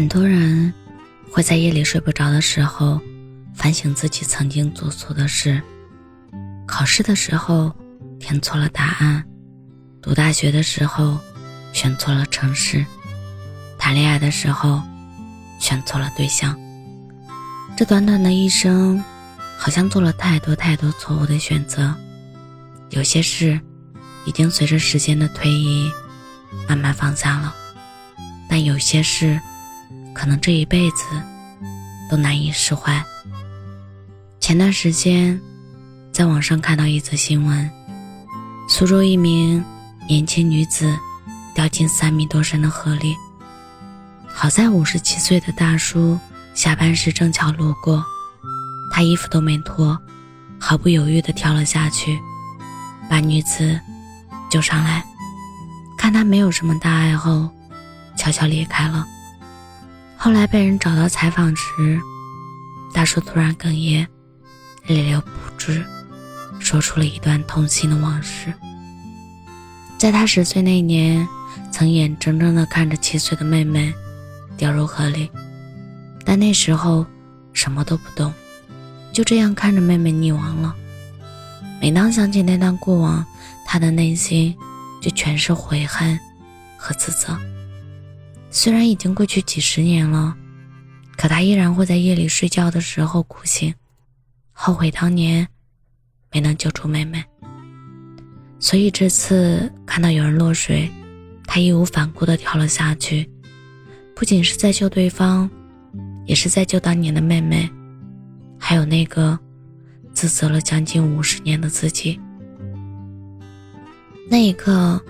很多人会在夜里睡不着的时候，反省自己曾经做错的事。考试的时候填错了答案，读大学的时候选错了城市，谈恋爱的时候选错了对象。这短短的一生，好像做了太多太多错误的选择。有些事已经随着时间的推移慢慢放下了，但有些事。可能这一辈子都难以释怀。前段时间，在网上看到一则新闻：苏州一名年轻女子掉进三米多深的河里，好在五十七岁的大叔下班时正巧路过，他衣服都没脱，毫不犹豫地跳了下去，把女子救上来。看他没有什么大碍后，悄悄离开了。后来被人找到采访时，大叔突然哽咽，泪流不止，说出了一段痛心的往事。在他十岁那年，曾眼睁睁地看着七岁的妹妹掉入河里，但那时候什么都不懂，就这样看着妹妹溺亡了。每当想起那段过往，他的内心就全是悔恨和自责。虽然已经过去几十年了，可他依然会在夜里睡觉的时候哭醒，后悔当年没能救出妹妹。所以这次看到有人落水，他义无反顾地跳了下去，不仅是在救对方，也是在救当年的妹妹，还有那个自责了将近五十年的自己。那一刻，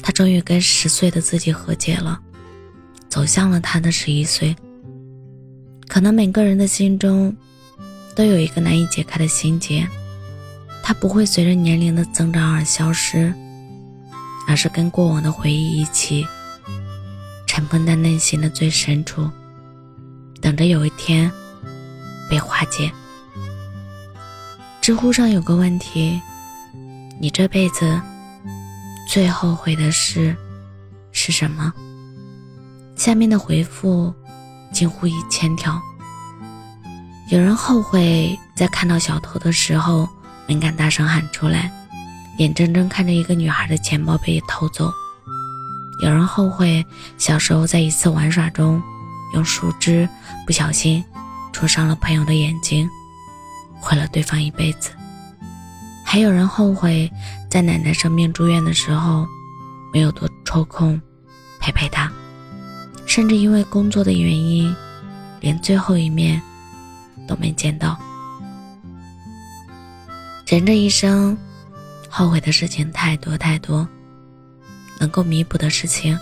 他终于跟十岁的自己和解了。走向了他的十一岁。可能每个人的心中，都有一个难以解开的心结，它不会随着年龄的增长而消失，而是跟过往的回忆一起，尘封在内心的最深处，等着有一天被化解。知乎上有个问题：你这辈子最后悔的事是什么？下面的回复近乎一千条。有人后悔在看到小偷的时候没敢大声喊出来，眼睁睁看着一个女孩的钱包被偷走；有人后悔小时候在一次玩耍中用树枝不小心戳伤了朋友的眼睛，毁了对方一辈子；还有人后悔在奶奶生病住院的时候没有多抽空陪陪她。甚至因为工作的原因，连最后一面都没见到。人这一生，后悔的事情太多太多，能够弥补的事情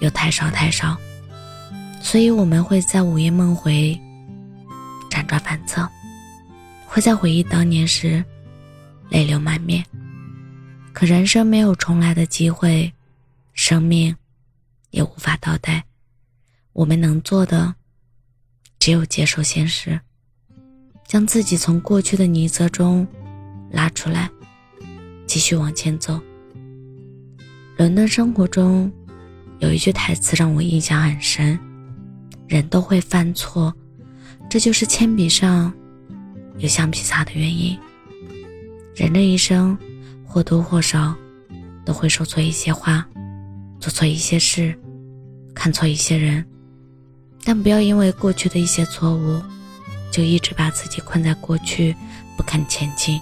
又太少太少，所以我们会在午夜梦回，辗转反侧，会在回忆当年时泪流满面。可人生没有重来的机会，生命也无法倒带。我们能做的，只有接受现实，将自己从过去的泥泽中拉出来，继续往前走。伦敦生活中有一句台词让我印象很深：人都会犯错，这就是铅笔上有橡皮擦的原因。人这一生或多或少都会说错一些话，做错一些事，看错一些人。但不要因为过去的一些错误，就一直把自己困在过去，不肯前进。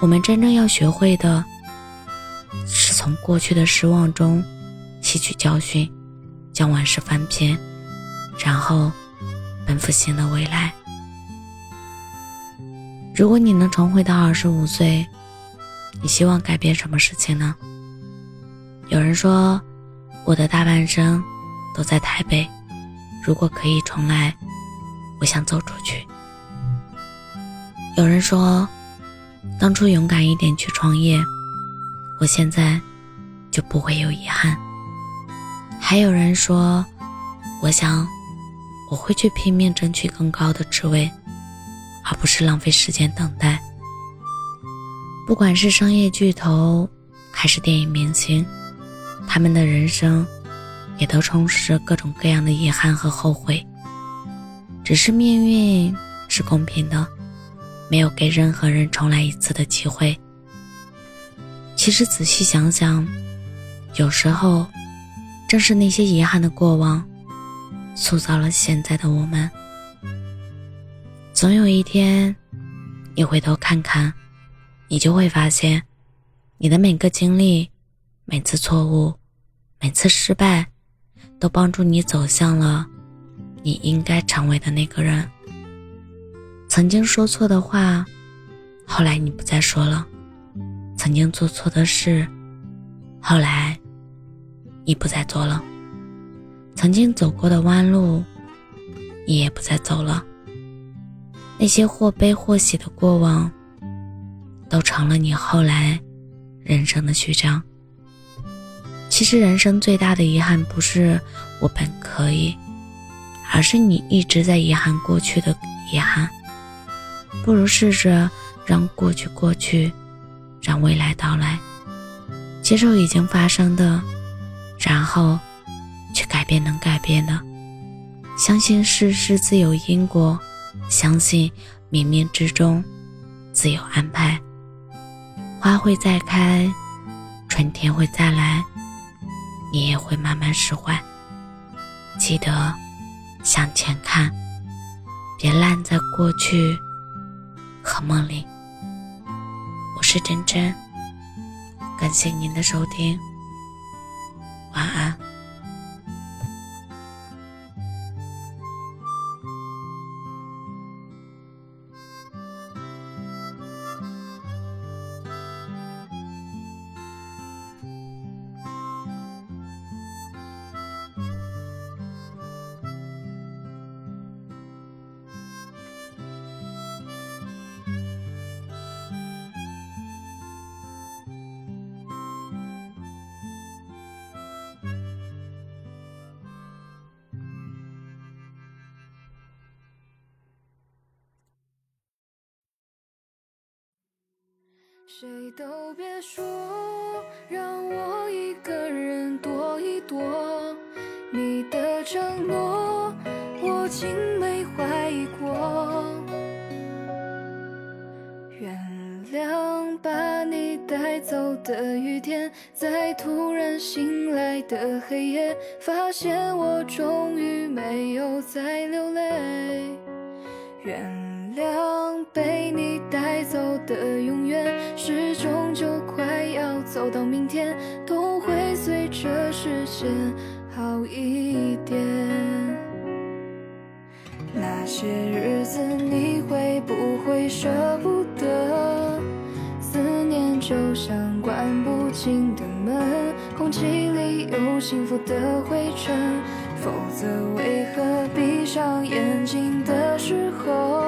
我们真正要学会的，是从过去的失望中吸取教训，将往事翻篇，然后奔赴新的未来。如果你能重回到二十五岁，你希望改变什么事情呢？有人说，我的大半生都在台北。如果可以重来，我想走出去。有人说，当初勇敢一点去创业，我现在就不会有遗憾。还有人说，我想我会去拼命争取更高的职位，而不是浪费时间等待。不管是商业巨头，还是电影明星，他们的人生也都充斥着各种各样的遗憾和后悔。只是命运是公平的，没有给任何人重来一次的机会。其实仔细想想，有时候正是那些遗憾的过往，塑造了现在的我们。总有一天，你回头看看，你就会发现，你的每个经历、每次错误、每次失败，都帮助你走向了你应该成为的那个人。曾经说错的话，后来你不再说了；曾经做错的事，后来你不再做了；曾经走过的弯路，你也不再走了。那些或悲或喜的过往，都成了你后来人生的序章。其实，人生最大的遗憾不是我本可以，而是你一直在遗憾过去的遗憾。不如试着让过去过去，让未来到来，接受已经发生的，然后去改变能改变的，相信世事自有因果。相信冥冥之中自有安排，花会再开，春天会再来，你也会慢慢释怀。记得向前看，别烂在过去和梦里。我是真真，感谢您的收听，谁都别说，让我一个人躲一躲。你的承诺，我竟没怀疑过。原谅把你带走的雨天，在突然醒来的黑夜，发现我终于没有再流泪。原。谅被到明天，都会随着时间好一点。那些日子你会不会舍不得？思念就像关不紧的门，空气里有幸福的灰尘，否则为何闭上眼睛的时候？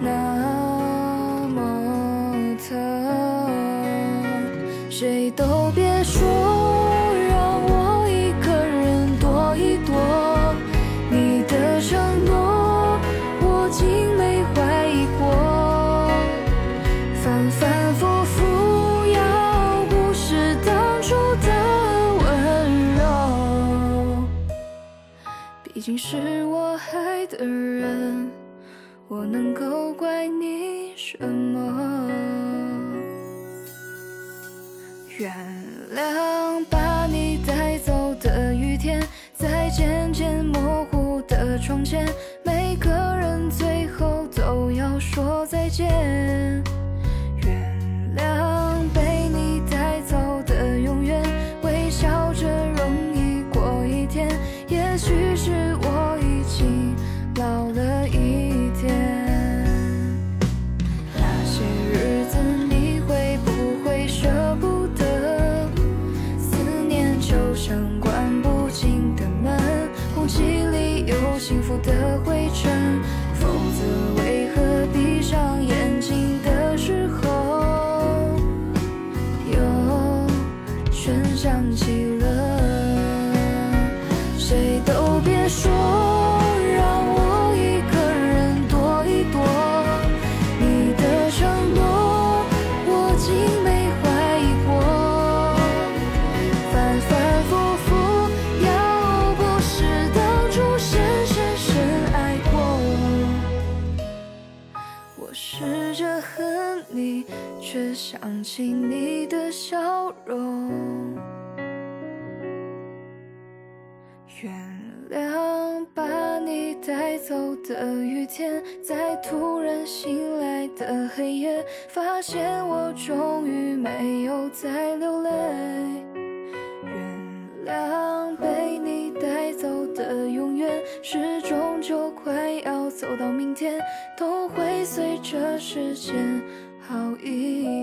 那都别说，让我一个人躲一躲。你的承诺，我竟没怀疑过。反反复复，要不是当初的温柔，毕竟是我爱的人。我能够怪你什么？原谅把你带走的雨天，在突然醒来的黑夜，发现我终于没有再流泪。原谅被你带走的永远，是终就快要走到明天，都会随着时间好一点。